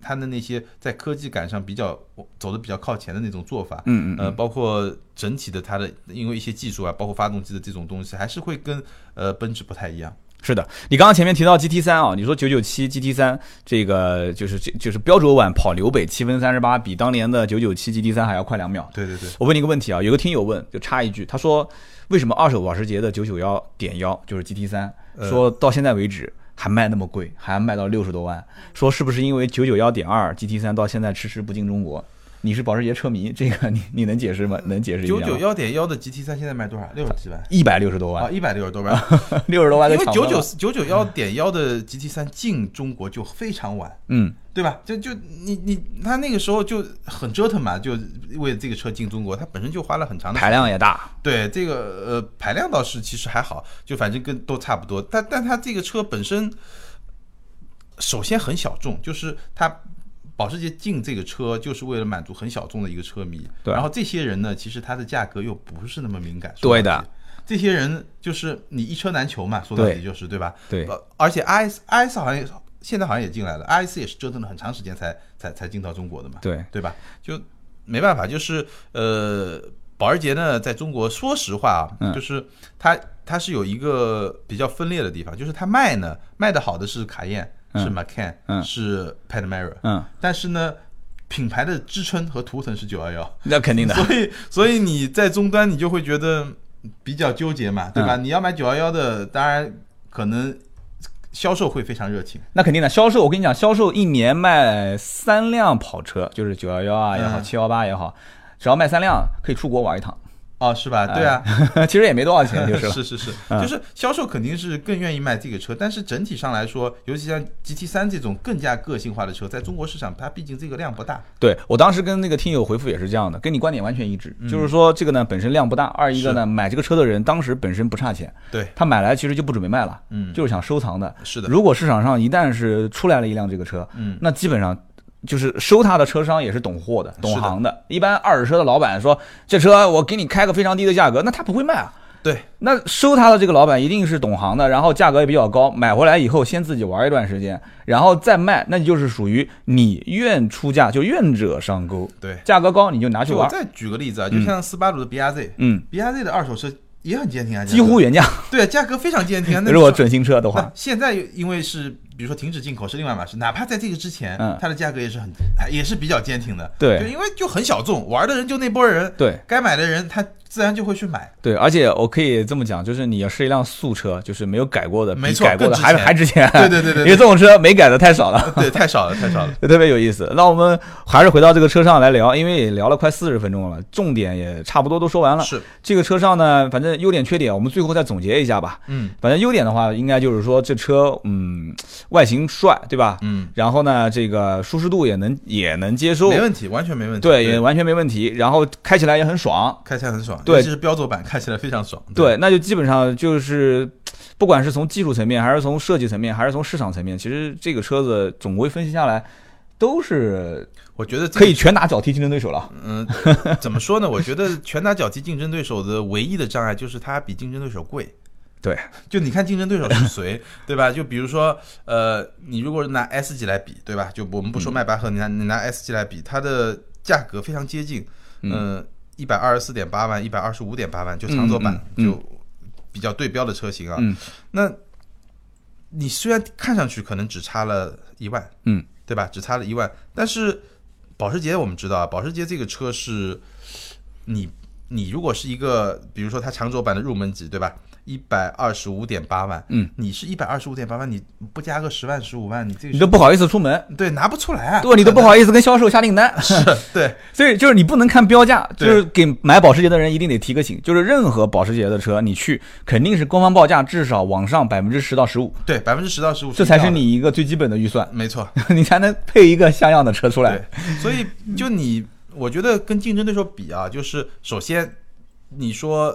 它的那些在科技感上比较走的比较靠前的那种做法，嗯嗯呃，包括整体的它的因为一些技术啊，包括发动机的这种东西，还是会跟呃奔驰不太一样。是的，你刚刚前面提到 GT 三啊，你说九九七 GT 三这个就是这就是标准版跑纽北七分三十八，比当年的九九七 GT 三还要快两秒。对对对，我问你一个问题啊，有个听友问，就插一句，他说为什么二手保时捷的九九幺点幺就是 GT 三，呃说到现在为止还卖那么贵，还卖到六十多万，说是不是因为九九幺点二 GT 三到现在迟迟不进中国？你是保时捷车迷，这个你你能解释吗？能解释一下吗？九九幺点幺的 GT 三现在卖多少？六十几万一百六十多万啊，万，一百六十多万。六十多万因为九九九九幺点幺的 GT 三进中国就非常晚，嗯，对吧？就就你你他那个时候就很折腾嘛，就为这个车进中国，他本身就花了很长的排量也大，对这个呃排量倒是其实还好，就反正跟都差不多。但但它这个车本身，首先很小众，就是它保时捷进这个车就是为了满足很小众的一个车迷。对然后这些人呢，其实它的价格又不是那么敏感。对的。这些人就是你一车难求嘛，说到底就是对吧？对呃而且 IS IS 好像也现在好像也进来了，IS 也是折腾了很长时间才才才进到中国的嘛。对，对吧？就没办法，就是呃，保时捷呢，在中国，说实话啊，嗯就是它它是有一个比较分裂的地方，就是它卖呢卖的好的是卡宴，是 Macan，、嗯是 Panamera，、嗯，但是呢，品牌的支撑和图腾是九幺幺，那肯定的，所以所以你在终端你就会觉得比较纠结嘛，对吧？嗯你要买九幺幺的，当然可能销售会非常热情。那肯定的。销售，我跟你讲，销售一年卖三辆跑车，就是九幺幺啊也好，嗯七幺八也好，只要卖三辆，可以出国玩一趟。哦，是吧？对啊，其实也没多少钱，就是。是是是，嗯就是销售肯定是更愿意卖这个车，但是整体上来说，尤其像 GT 三这种更加个性化的车，在中国市场它毕竟这个量不大。对我当时跟那个听友回复也是这样的，跟你观点完全一致，就是说这个呢本身量不大，二一个呢买这个车的人当时本身不差钱，对，他买来其实就不准备卖了，嗯就是想收藏的。是的，如果市场上一旦是出来了一辆这个车，嗯，那基本上就是收他的车商也是懂货的、懂行的。一般二手车的老板说这车我给你开个非常低的价格，那他不会卖啊。对，那收他的这个老板一定是懂行的，然后价格也比较高，买回来以后先自己玩一段时间，然后再卖，那就是属于你愿出价就愿者上钩，对。价格高你就拿去玩，我再举个例子啊，就像斯巴鲁的 BRZ，BRZ、嗯，BRZ 的二手车也很坚挺啊，几乎原价。对，价格非常坚挺 如果准新车的话，现在因为是比如说停止进口是另外一码事，哪怕在这个之前，嗯。它的价格也是很也是比较坚挺的。对。就因为就很小众，玩的人就那波人，对。该买的人他自然就会去买。对，而且我可以这么讲，就是你要是一辆素车，就是没有改过的，比没改过的还值还值钱。对对对对对因为这种车没改的太少了。对，太少了，太少了。就特别有意思。那我们还是回到这个车上来聊，因为也聊了快四十分钟了，重点也差不多都说完了。是，这个车上呢，反正优点缺点，我们最后再总结一下吧。嗯反正优点的话，应该就是说这车，嗯，外形帅，对吧？嗯，然后呢，这个舒适度也能也能接受，没问题，完全没问题。对，也完全没问题。然后开起来也很爽，开起来很爽，对尤其是标轴版，看起来非常爽。对，那就基本上就是，不管是从技术层面，还是从设计层面，还是从市场层面，其实这个车子总归分析下来，都是我觉得可以拳打脚踢竞争对手了。嗯，怎么说呢？我觉得拳打脚踢竞争对手的唯一的障碍就是它比竞争对手贵。对，就你看竞争对手是谁，对吧？就比如说，呃，你如果拿 S 级来比，对吧？就我们不说迈巴赫，你拿你拿 S 级来比，它的价格非常接近，嗯，一百二十四点八万，一百二十五点八万，就长轴版就比较对标的车型啊。嗯那你虽然看上去可能只差了一万，嗯，对吧？只差了一万，但是保时捷我们知道啊，保时捷这个车是你你如果是一个，比如说它长轴版的入门级，对吧？一百二十五点八万，嗯，你是一百二十五点八万，你不加个十万十五万，你这个你都不好意思出门，对拿不出来啊，对，你都不好意思跟销售下订单，是，对。所以就是你不能看标价，就是给买保时捷的人一定得提个醒，就是任何保时捷的车你去肯定是官方报价至少往上百分之十到十五，对，百分之十到十五，这才是你一个最基本的预算，没错，你才能配一个像样的车出来。，所以就你，我觉得跟竞争对手比啊，就是首先你说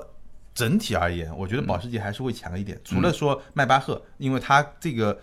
整体而言，我觉得保时捷还是会强一点。除了说迈巴赫，因为它这个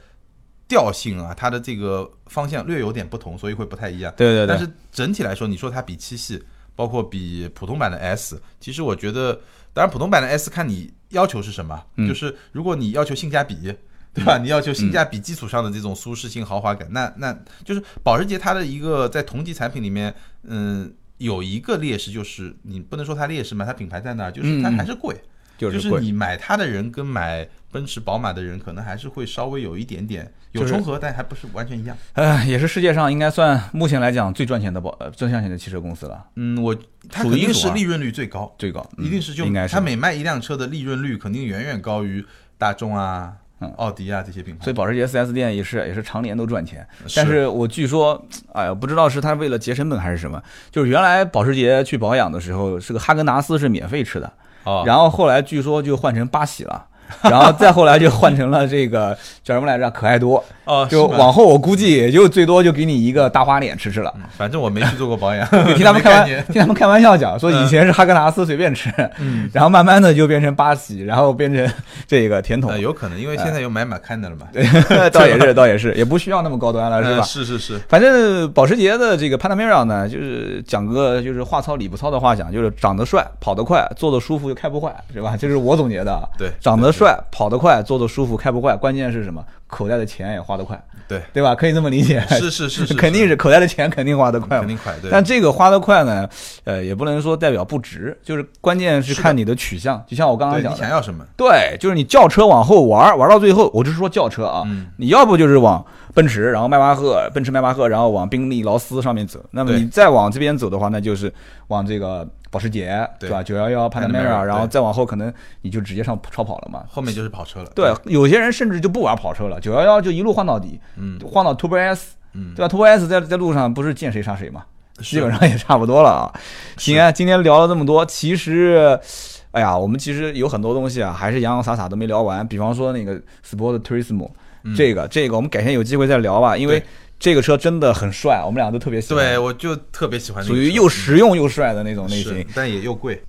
调性啊，它的这个方向略有点不同，所以会不太一样。对对对但是整体来说，你说它比七系，包括比普通版的 S，其实我觉得，当然普通版的 S 看你要求是什么，嗯就是如果你要求性价比。对吧？你要求性价比基础上的这种舒适性、豪华感，那那就是保时捷它的一个在同级产品里面，嗯，有一个劣势，就是你不能说它劣势嘛，它品牌在那儿，就是它还是贵，就是你买它的人跟买奔驰、宝马的人，可能还是会稍微有一点点有重合，但还不是完全一样。呃，也是世界上应该算目前来讲最赚钱的保呃最赚钱的汽车公司了，嗯，我它肯定是利润率最高，最高，嗯一定是就应该是。它每卖一辆车的利润率肯定远远高于大众啊、奥迪啊这些品牌。所以保时捷 4S 店也是也是常年都赚钱。但是我据说，哎呀，不知道是他为了节成本还是什么，就是原来保时捷去保养的时候，是个哈根达斯是免费吃的，哦，然后后来据说就换成八喜了。然后再后来就换成了这个叫什么来着？可爱多。哦，就往后我估计也就最多就给你一个大花脸吃吃了。嗯反正我没去做过保养，听他们开玩 听他们开玩笑讲，说以前是哈根达斯随便吃，嗯，然后慢慢的就变成八喜，然后变成这个甜筒呃，。有可能，因为现在有买马看的了嘛，对，倒也是，倒也是，也不需要那么高端了，是呃吧？是是是，反正保时捷的这个 Panamera 呢，就是讲个就是话糙理不糙的话讲，就是长得帅，跑得快，坐得舒服又开不坏，是吧？这是我总结的啊。对长得帅，跑得快，坐得舒服，开不坏，关键是什么？口袋的钱也花得快，对，对吧？可以这么理解。是是是是，肯定是口袋的钱肯定花得快肯。定快，对。但这个花得快呢，呃，也不能说代表不值，就是关键是看你的取向。就像我刚刚讲的，你想要什么？对，就是你轿车往后玩，玩到最后，我就是说轿车啊，嗯你要不就是往奔驰，然后迈巴赫、奔驰迈巴赫，然后往宾利、劳斯上面走。那么你再往这边走的话，那就是往这个保时捷，对吧？九幺幺、Panamera，Panamera，然后再往后可能你就直接上超跑了嘛。后面就是跑车了。对，有些人甚至就不玩跑车了，九幺幺就一路换到底，嗯换到 Turbo S，嗯，对吧？Turbo S 在在路上不是见谁杀谁嘛，基本上也差不多了啊。行啊，今天聊了这么多，其实，哎呀，我们其实有很多东西啊，还是洋洋洒洒都没聊完。比方说那个 Sport Turismo，、嗯这个这个我们改天有机会再聊吧，因为这个车真的很帅，我们俩都特别喜欢。对，我就特别喜欢属于又实用又帅的那种类型，，但也又贵。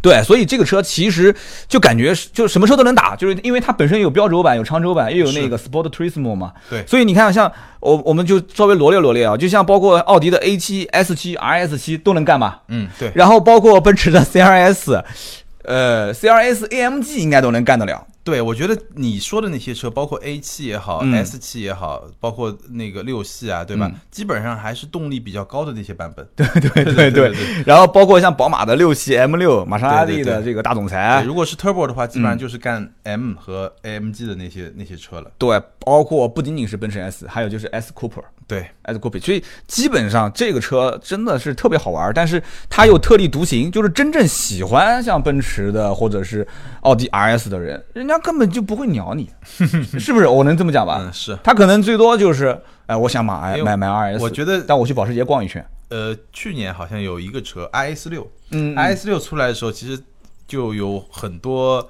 对，所以这个车其实就感觉是就什么车都能打，就是因为它本身有标轴版、有长轴版，又有那个 Sport Turismo 嘛。对所以你看，像我我们就稍微罗列罗列啊，就像包括奥迪的 A 7 S 7 RS 7都能干嘛？嗯，对，然后包括奔驰的 CRS，呃，CRS AMG 应该都能干得了。对，我觉得你说的那些车，包括 A 七也好、嗯 S 七也好，包括那个六系啊，对吧？嗯基本上还是动力比较高的那些版本。对对对对然后包括像宝马的六系 M 六，玛莎拉蒂的这个大总裁对，，如果是 Turbo 的话，基本上嗯就是干 M 和 AMG 的那些那些车了。对，包括不仅仅是奔驰 S，还有就是 S Cooper。对，S Coupe，所以基本上这个车真的是特别好玩，但是它又特立独行，就是真正喜欢像奔驰的或者是奥迪 RS 的人，人家根本就不会鸟你，是不是？我能这么讲吧？嗯，是。他可能最多就是，哎，我想买买买 RS，我觉得但我去保时捷逛一圈，呃，去年好像有一个车 IS 六嗯，IS 六出来的时候，其实就有很多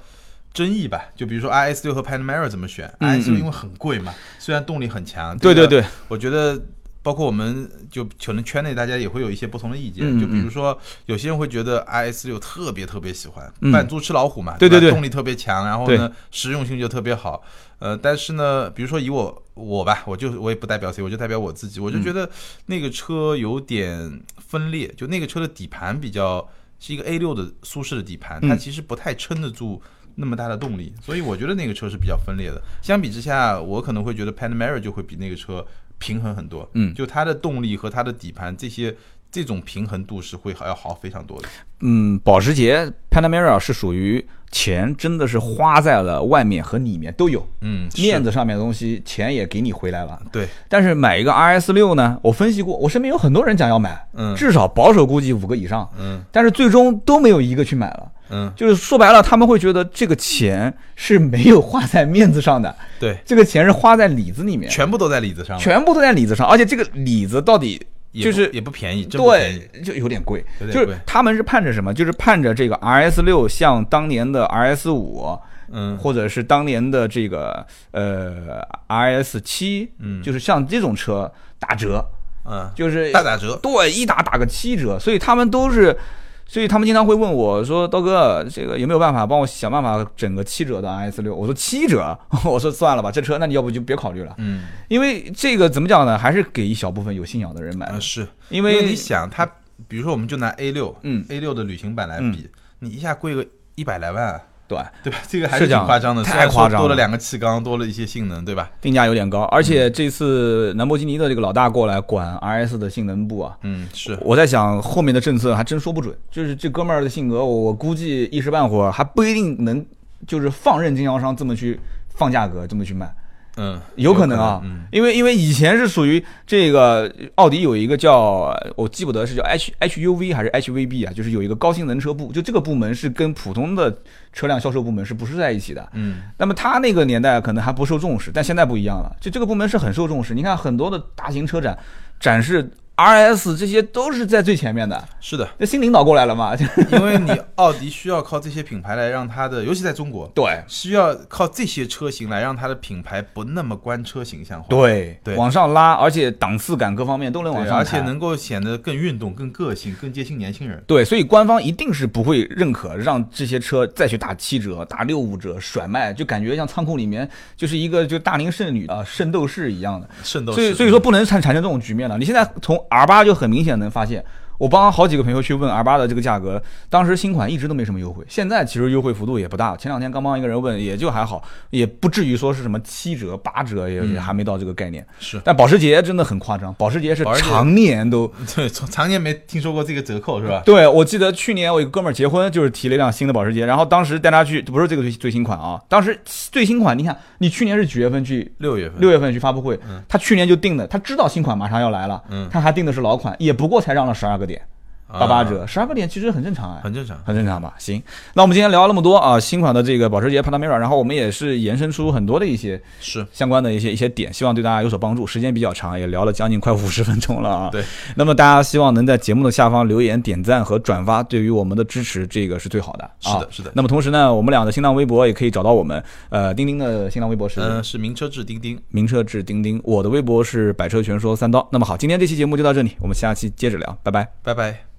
争议吧。就比如说 IS 六和 Panamera 怎么选嗯？IS 六嗯因为很贵嘛，虽然动力很强，对对对，我觉得包括我们就可能圈内大家也会有一些不同的意见。就比如说，有些人会觉得 IS 六特别特别喜欢，嗯扮猪吃老虎嘛，对对动力特别强，然后呢实用性就特别好。呃，但是呢，比如说以我我吧，我就我也不代表谁，我就代表我自己，我就觉得那个车有点分裂，就那个车的底盘比较是一个 A 六的舒适的底盘，它嗯其实不太撑得住。那么大的动力，所以我觉得那个车是比较分裂的。相比之下，我可能会觉得 Panamera 就会比那个车平衡很多。嗯就它的动力和它的底盘这些这种平衡度是会要好非常多的。嗯，保时捷 Panamera 是属于钱真的是花在了外面和里面都有，嗯，面子上面的东西钱也给你回来了。对，但是买一个 RS 六呢，我分析过，我身边有很多人讲要买，嗯。至少保守估计五个以上，嗯。但是最终都没有一个去买了。嗯，就是说白了，他们会觉得这个钱是没有花在面子上的，对，这个钱是花在里子里面，全部都在里子上，全部都在里子上，而且这个里子到底就是也不便宜。对，就有点贵。有点贵就是他们是盼着什么？就是盼着这个 RS 六像当年的 RS 五，嗯，或者是当年的这个呃 RS 七，嗯就是像这种车打折，嗯，就是大打折。对，一打打个七折，所以他们都是，所以他们经常会问我说：“刀哥，这个有没有办法帮我想办法整个七折的 RS 六？”我说：“七折？” 我说：“算了吧，这车那你要不就别考虑了，嗯，因为这个怎么讲呢？还是给一小部分有信仰的人买是因为你为想，它比如说我们就拿 A 六，嗯，A 六的旅行版来比，你一下贵个一百来万啊，对对吧？这个还是挺夸张的，太夸张了多了两个气缸，多了一些性能，对吧？定价有点高，而且这次兰博基尼的这个老大过来管 RS 的性能部啊。嗯，是，我在想后面的政策还真说不准，就是这哥们儿的性格，我我估计一时半会儿还不一定能，就是放任经销商这么去放价格，这么去卖。嗯，有可能啊，嗯，因为因为以前是属于这个奥迪有一个叫我记不得是叫 H HUV 还是 HVB 啊，就是有一个高性能车部，就这个部门是跟普通的车辆销售部门是不是在一起的？嗯，那么他那个年代可能还不受重视，但现在不一样了，就这个部门是很受重视。你看很多的大型车展展示 RS 这些都是在最前面的，是的，那新领导过来了嘛？因为你奥迪需要靠这些品牌来让它的，尤其在中国，对需要靠这些车型来让它的品牌不那么官车形象化。对对往上拉，而且档次感各方面都能往对，上而且能够显得更运动、更个性、更接近年轻人。对，所以官方一定是不会认可让这些车再去打七折、打六五折甩卖，就感觉像仓库里面就是一个就大龄剩女啊、圣斗士一样的。圣斗士，所以所以说不能产产生这种局面了。你现在从 R 八就很明显能发现，我帮好几个朋友去问 R 八的这个价格，当时新款一直都没什么优惠，现在其实优惠幅度也不大。前两天刚帮一个人问，也就还好，也不至于说是什么七折、八折，也也还没到这个概念。是但保时捷真的很夸张，保时捷是常年都 对，从常年没听说过这个折扣是吧？对，我记得去年我一个哥们儿结婚，就是提了一辆新的保时捷，然后当时带他去，不是这个最最新款啊，当时最新款，你看你去年是几月份去？六月份，六月份去发布会嗯，他去年就定的，他知道新款马上要来了，嗯他还定的是老款，也不过才让了十二个点，八八啊折，十二个点其实很正常哎，很正常。很正常吧？行，那我们今天聊了那么多啊，新款的这个保时捷 Panamera，然后我们也是延伸出很多的一些是，相关的一些一些点，希望对大家有所帮助。时间比较长，也聊了将近快五十分钟了啊。对，那么大家希望能在节目的下方留言、点赞和转发，对于我们的支持，这个是最好的。啊是的，是的。那么同时呢，我们俩的新浪微博也可以找到我们，呃，钉钉的新浪微博是嗯，是名车志钉钉。名车志钉钉，我的微博是百车全说三刀。那么好，今天这期节目就到这里，我们下期接着聊，拜拜。拜拜。